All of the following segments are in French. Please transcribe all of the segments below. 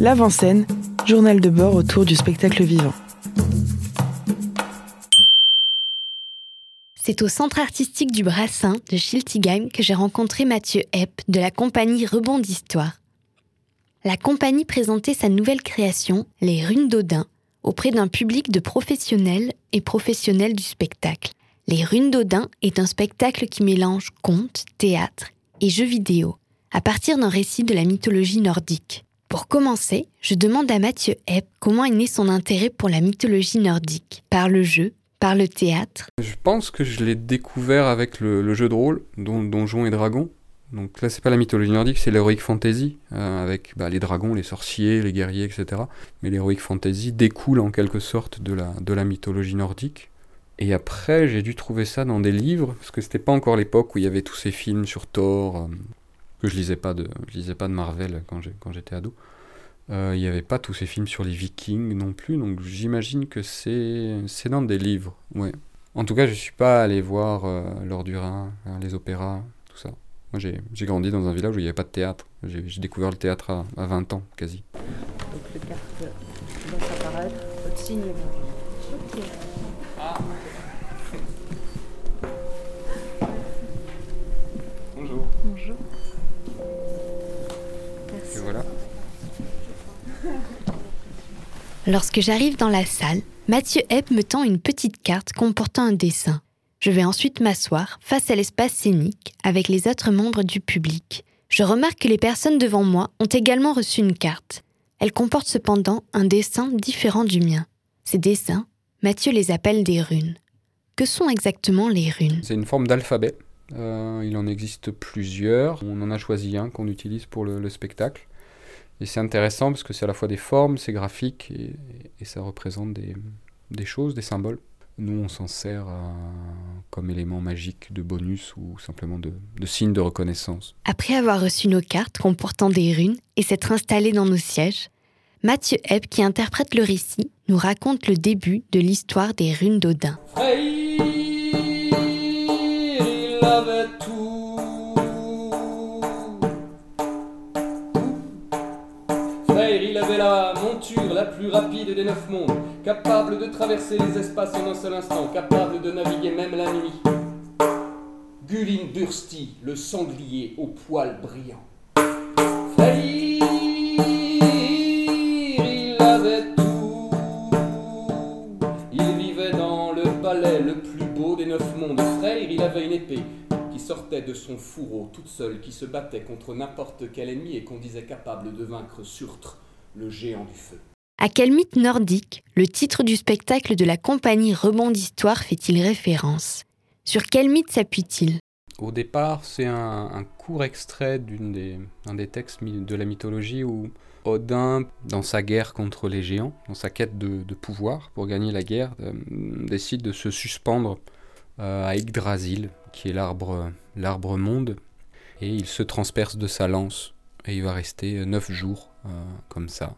L'avant-scène, journal de bord autour du spectacle vivant. C'est au centre artistique du Brassin de Schiltigheim que j'ai rencontré Mathieu Epp de la compagnie Rebond d'Histoire. La compagnie présentait sa nouvelle création, Les Runes d'Odin, auprès d'un public de professionnels et professionnels du spectacle. Les Runes d'Odin est un spectacle qui mélange conte, théâtre et jeux vidéo, à partir d'un récit de la mythologie nordique. Pour commencer, je demande à Mathieu Epp comment est né son intérêt pour la mythologie nordique, par le jeu, par le théâtre Je pense que je l'ai découvert avec le, jeu de rôle, dont Donjons et Dragons. Donc là, c'est pas la mythologie nordique, c'est l'heroic fantasy, euh, avec bah, les dragons, les sorciers, les guerriers, etc. Mais l'heroic fantasy découle en quelque sorte de la, de la mythologie nordique. Et après, j'ai dû trouver ça dans des livres, parce que c'était pas encore l'époque où il y avait tous ces films sur Thor, euh, que je lisais pas de, je lisais pas de Marvel quand j'étais ado. Euh, il n'y avait pas tous ces films sur les Vikings non plus, donc j'imagine que c'est dans des livres, ouais. En tout cas, je suis pas allé voir euh, l'Or du Rhin, hein, les opéras, tout ça. Moi, j'ai grandi dans un village où il n'y avait pas de théâtre. J'ai découvert le théâtre à, à, 20 ans, quasi. Donc, les cartes vont apparaître. Votre signe est Ok. Ah Bonjour. Bonjour. Et voilà. Lorsque j'arrive dans la salle, Mathieu Epp me tend une petite carte comportant un dessin. Je vais ensuite m'asseoir face à l'espace scénique avec les autres membres du public. Je remarque que les personnes devant moi ont également reçu une carte. Elle comporte cependant un dessin différent du mien. Ces dessins, Mathieu les appelle des runes. Que sont exactement les runes? C'est une forme d'alphabet. Euh, il en existe plusieurs. On en a choisi un qu'on utilise pour le spectacle. Et c'est intéressant parce que c'est à la fois des formes, c'est graphique et, ça représente des, choses, des symboles. Nous, on s'en sert euh, comme élément magique de bonus ou simplement de, de signe de reconnaissance. Après avoir reçu nos cartes comportant des runes et s'être installé dans nos sièges, Mathieu Epp, qui interprète le récit, nous raconte le début de l'histoire des runes d'Odin. La plus rapide des neuf mondes, capable de traverser les espaces en un seul instant, capable de naviguer même la nuit. Gulin Dursti, le sanglier aux poils brillants. Freyr, une épée qui sortait de son fourreau toute seule, qui se battait contre n'importe quel ennemi et qu'on disait capable de vaincre Surtre, le géant du feu. À quel mythe nordique le titre du spectacle de la compagnie Rebond d'Histoire fait-il référence? Sur quel mythe s'appuie-t-il? Au départ, c'est un, court extrait d'un des, textes de la mythologie où Odin, dans sa guerre contre les géants, dans sa quête de, pouvoir pour gagner la guerre, euh, décide de se suspendre euh, à Yggdrasil, qui est l'arbre monde, et il se transperce de sa lance, et il va rester neuf jours euh, comme ça.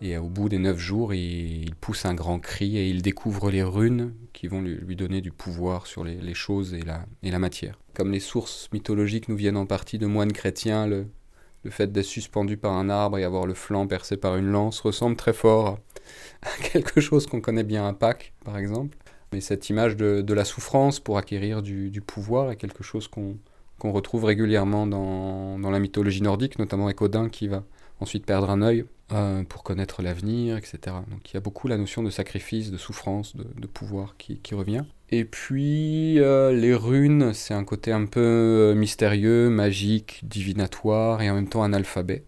Et au bout des neuf jours, il, pousse un grand cri et il découvre les runes qui vont lui, donner du pouvoir sur les, choses et la, matière. Comme les sources mythologiques nous viennent en partie de moines chrétiens, le fait d'être suspendu par un arbre et avoir le flanc percé par une lance ressemble très fort à quelque chose qu'on connaît bien à Pâques, par exemple. Mais cette image de, de la souffrance pour acquérir du, pouvoir est quelque chose qu'on retrouve régulièrement dans, la mythologie nordique, notamment avec Odin qui va ensuite perdre un œil euh, pour connaître l'avenir, etc. Donc il y a beaucoup la notion de sacrifice, de souffrance, de, pouvoir qui, revient. Et puis euh, les runes, c'est un côté un peu euh, mystérieux, magique, divinatoire et en même temps un alphabet.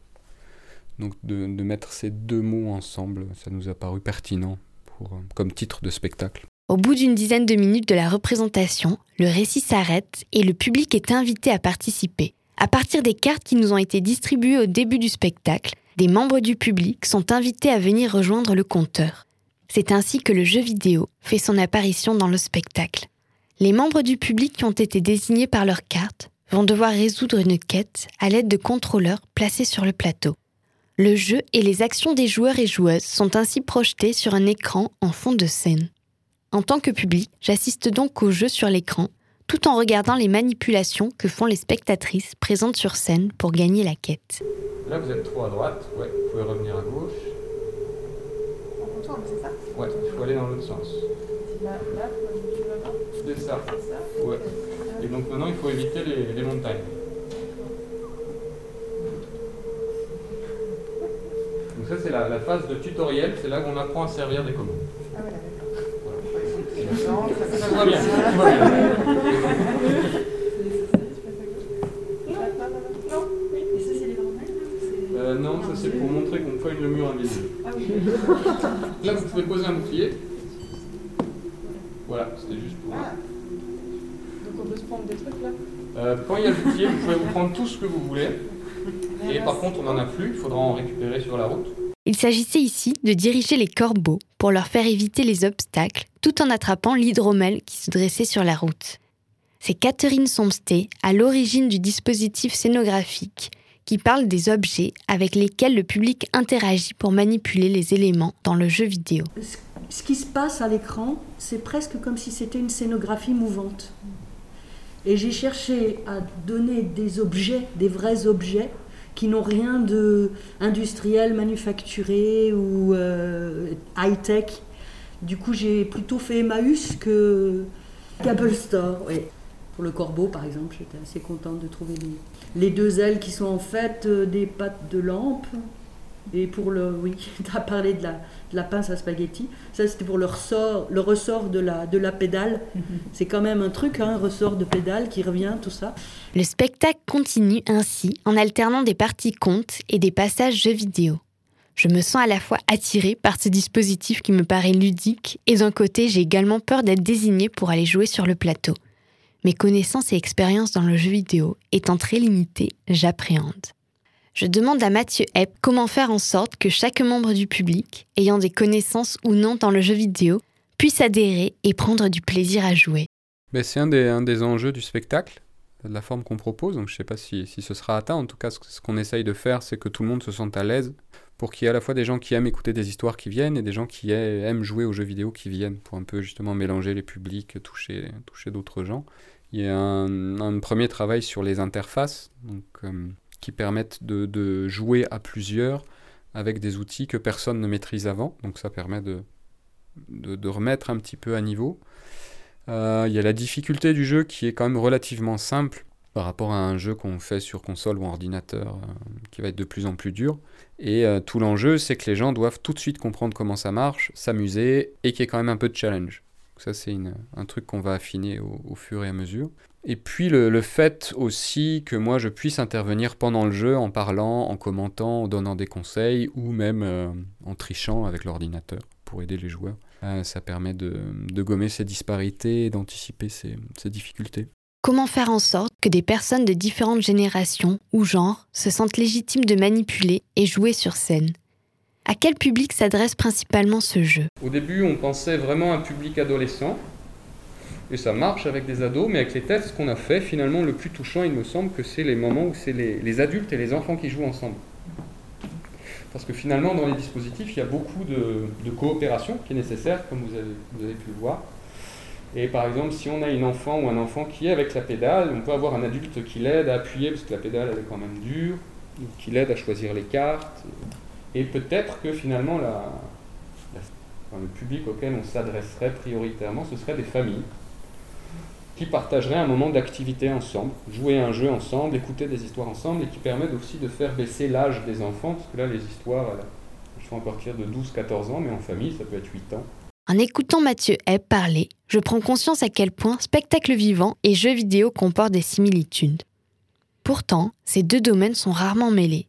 Donc de, mettre ces deux mots ensemble, ça nous a paru pertinent pour, comme titre de spectacle. Au bout d'une dizaine de minutes de la représentation, le récit s'arrête et le public est invité à participer. À partir des cartes qui nous ont été distribuées au début du spectacle, des membres du public sont invités à venir rejoindre le compteur. C'est ainsi que le jeu vidéo fait son apparition dans le spectacle. Les membres du public qui ont été désignés par leur carte vont devoir résoudre une quête à l'aide de contrôleurs placés sur le plateau. Le jeu et les actions des joueurs et joueuses sont ainsi projetés sur un écran en fond de scène. En tant que public, j'assiste donc au jeu sur l'écran, tout en regardant les manipulations que font les spectatrices présentes sur scène pour gagner la quête. Là, vous êtes trop à droite. Ouais, vous pouvez revenir à gauche. On contourne, c'est ça? Ouais, il faut aller dans l'autre sens. Là, là, C'est ça. Ouais. Et donc maintenant, il faut éviter les, les montagnes. Donc ça, c'est la, la phase de tutoriel. C'est là où on apprend à servir des commandes. Ah. Voilà. Non, ça, c'est Tout pas va bien. Tout va bien. Non, oui. Et ça, c'est Euh, non, ça c'est pour montrer qu'on cogne le mur invisible. Ah oui. Là, vous pouvez poser un bouclier. Voilà, c'était juste pour. Ah. Donc on peut se prendre des trucs là Euh, quand il y a le bouclier, vous pouvez vous prendre tout ce que vous voulez. Et par contre, on n'en a plus, il faudra en récupérer sur la route. Il s'agissait ici de diriger les corbeaux pour leur faire éviter les obstacles tout en attrapant l'hydromel qui se dressait sur la route. C'est Catherine Somsté à l'origine du dispositif scénographique qui parle des objets avec lesquels le public interagit pour manipuler les éléments dans le jeu vidéo. Ce- qui se passe à l'écran, c'est presque comme si c'était une scénographie mouvante. Et j'ai cherché à donner des objets, des vrais objets, qui n'ont rien de industriel, manufacturé ou euh, high-tech. Du coup, j'ai plutôt fait Emmaüs que Apple Store. oui. Pour le corbeau, par exemple, j'étais assez contente de trouver les, les deux ailes qui sont en fait euh, des pattes de lampe. Et pour le, oui, tu as parlé de la, de la pince à spaghetti. Ça, c'était pour le ressort, le ressort de la, de la pédale. C'est quand même un truc, hein, un ressort de pédale qui revient, tout ça. Le spectacle continue ainsi en alternant des parties contes et des passages jeux vidéo. Je me sens à la fois attirée par ce dispositif qui me paraît ludique et d'un côté j'ai également peur d'être désignée pour aller jouer sur le plateau. Mes connaissances et expériences dans le jeu vidéo étant très limitées, j'appréhende. Je demande à Mathieu Epp comment faire en sorte que chaque membre du public, ayant des connaissances ou non dans le jeu vidéo, puisse adhérer et prendre du plaisir à jouer. Mais c'est un des, enjeux du spectacle, de la forme qu'on propose. Donc je ne sais pas si, ce sera atteint. En tout cas, ce, qu'on essaye de faire, c'est que tout le monde se sente à l'aise pour qu'il y ait à la fois des gens qui aiment écouter des histoires qui viennent et des gens qui aiment jouer aux jeux vidéo qui viennent pour un peu justement mélanger les publics, toucher, d'autres gens. Il y a un, un premier travail sur les interfaces donc, euh, qui permettent de, jouer à plusieurs avec des outils que personne ne maîtrise avant. Donc ça permet de, remettre un petit peu à niveau. Euh, Il y a la difficulté du jeu qui est quand même relativement simple par rapport à un jeu qu'on fait sur console ou ordinateur euh, qui va être de plus en plus dur. Et euh, tout l'enjeu, c'est que les gens doivent tout de suite comprendre comment ça marche, s'amuser et qu'il y ait quand même un peu de challenge. Ça, c'est un truc qu'on va affiner au fur et à mesure. Et puis le, le fait aussi que moi je puisse intervenir pendant le jeu en parlant, en commentant, en donnant des conseils ou même euh, en trichant avec l'ordinateur pour aider les joueurs. Euh, ça permet de, de gommer ces disparités et d'anticiper ces, ces difficultés. Comment faire en sorte que des personnes de différentes générations ou genres se sentent légitimes de manipuler et jouer sur scène? À quel public s'adresse principalement ce jeu? Au début, on pensait vraiment à un public adolescent. Et ça marche avec des ados, mais avec les tests qu'on a fait, finalement, le plus touchant, il me semble que c'est les moments où c'est les, adultes et les enfants qui jouent ensemble. Parce que finalement, dans les dispositifs, il y a beaucoup de, coopération qui est nécessaire, comme vous avez, pu le voir. Et par exemple, si on a une enfant ou un enfant qui est avec la pédale, on peut avoir un adulte qui l'aide à appuyer, parce que la pédale, est quand même dure, ou qui l'aide à choisir les cartes. Et peut-être que finalement, le public auquel on s'adresserait prioritairement, ce serait des familles qui partageraient un moment d'activité ensemble, jouer un jeu ensemble, écouter des histoires ensemble, et qui permettent aussi de faire baisser l'âge des enfants, parce que là, les histoires, elles, sont à partir de 12-14 ans, mais en famille, ça peut être 8 ans. En écoutant Mathieu Epp parler, je prends conscience à quel point spectacle vivant et jeux vidéo comportent des similitudes. Pourtant, ces deux domaines sont rarement mêlés.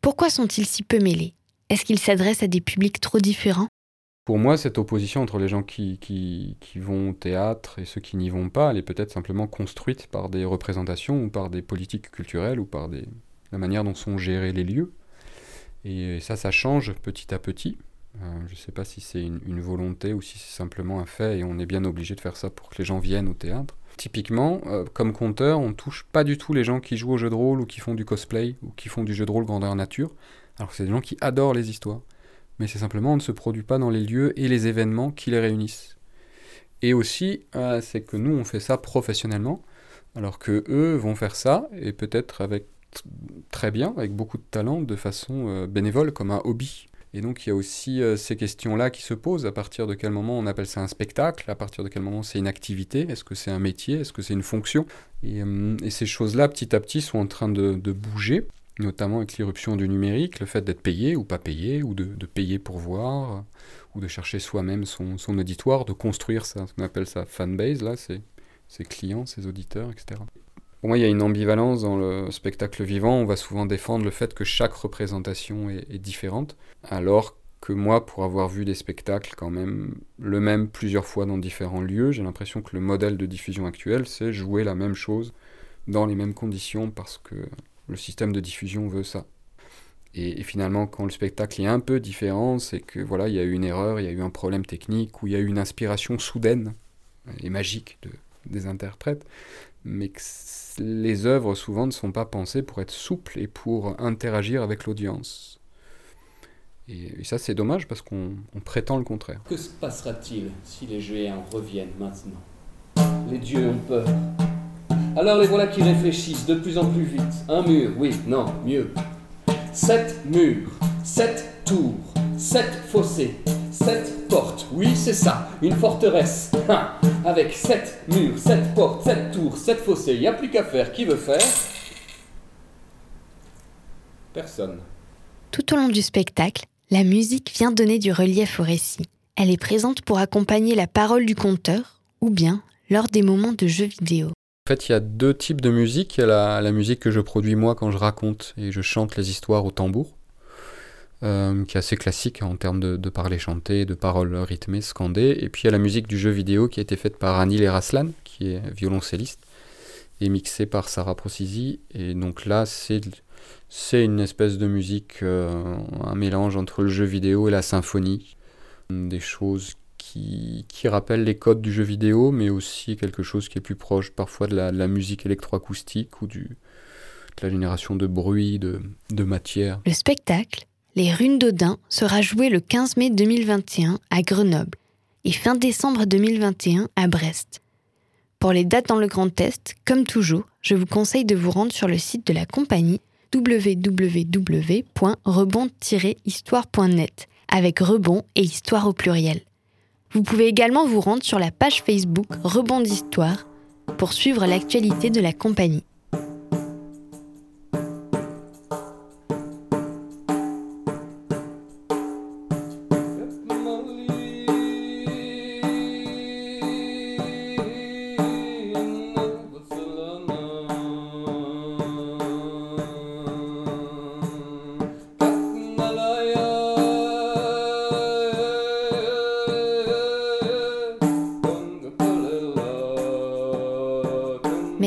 Pourquoi sont-ils si peu mêlés? Est-ce qu'ils s'adressent à des publics trop différents? Pour moi, cette opposition entre les gens qui, vont au théâtre et ceux qui n'y vont pas, elle est peut-être simplement construite par des représentations ou par des politiques culturelles ou par la manière dont sont gérés les lieux. Et ça, ça change petit à petit. Euh, je ne sais pas si c'est une, une volonté ou si c'est simplement un fait et on est bien obligé de faire ça pour que les gens viennent au théâtre. Typiquement, euh, comme conteur, on touche pas du tout les gens qui jouent au jeu de rôle ou qui font du cosplay ou qui font du jeu de rôle grandeur nature, alors que c'est des gens qui adorent les histoires mais c'est simplement on ne se produit pas dans les lieux et les événements qui les réunissent. Et aussi, euh, c'est que nous, on fait ça professionnellement, alors que eux vont faire ça, et peut-être avec très bien, avec beaucoup de talent, de façon euh, bénévole, comme un hobby. Et donc il y a aussi euh, ces questions-là qui se posent, à partir de quel moment on appelle ça un spectacle, à partir de quel moment c'est une activité, est-ce que c'est un métier, est-ce que c'est une fonction? Et, et, ces choses-là, petit à petit, sont en train de, de bouger, notamment avec l'irruption du numérique, le fait d'être payé ou pas payé, ou de, payer pour voir, ou de chercher soi-même son, auditoire, de construire ça, ce qu'on appelle ça fanbase, là, ses clients, ses auditeurs, etc. Pour moi, il y a une ambivalence dans le spectacle vivant. On va souvent défendre le fait que chaque représentation est, est, différente, alors que moi, pour avoir vu des spectacles quand même le même plusieurs fois dans différents lieux, j'ai l'impression que le modèle de diffusion actuel, c'est jouer la même chose dans les mêmes conditions parce que le système de diffusion veut ça. Et, finalement, quand le spectacle est un peu différent, c'est que voilà, il y a eu une erreur, il y a eu un problème technique, ou il y a eu une inspiration soudaine et magique de, des interprètes, mais que les œuvres souvent ne sont pas pensées pour être souples et pour interagir avec l'audience. Et, et, ça c'est dommage parce qu'on prétend le contraire. Que se passera-t-il si les géants reviennent maintenant? Les dieux ont peur. Alors les voilà qui réfléchissent de plus en plus vite. Un mur, oui, non, mieux. Sept murs, sept tours, sept fossés, sept portes. Oui, c'est ça, une forteresse. Avec sept murs, sept portes, sept tours, sept fossés. Il n'y a plus qu'à faire. Qui veut faire? Personne. Tout au long du spectacle, la musique vient donner du relief au récit. Elle est présente pour accompagner la parole du conteur ou bien lors des moments de jeux vidéo. En fait, il y a deux types de musique. Il y a la, musique que je produis moi quand je raconte et je chante les histoires au tambour, euh, qui est assez classique en termes de, de parler chanté, de paroles rythmées, scandées. Et puis il y a la musique du jeu vidéo qui a été faite par Anil Eraslan, qui est violoncelliste, et mixée par Sarah Procisi. Et donc là, c'est c'est une espèce de musique, euh, un mélange entre le jeu vidéo et la symphonie. Des choses qui, rappellent les codes du jeu vidéo, mais aussi quelque chose qui est plus proche parfois de la, de la musique électroacoustique ou du, de la génération de bruit, de, de matière. Le spectacle, Les Runes d'Odin, sera joué le 15 mai 2021 à Grenoble et fin décembre 2021 à Brest. Pour les dates dans le Grand Est, comme toujours, je vous conseille de vous rendre sur le site de la compagnie www.rebond-histoire.net avec rebond et histoire au pluriel. Vous pouvez également vous rendre sur la page Facebook Rebond d'Histoire pour suivre l'actualité de la compagnie.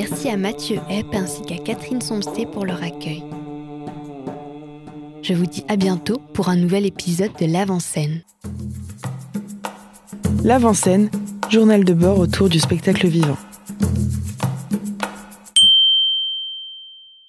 Merci à Mathieu Epp ainsi qu'à Catherine Somsté pour leur accueil. Je vous dis à bientôt pour un nouvel épisode de L'Avant-Scène. L'Avant-Scène, journal de bord autour du spectacle vivant.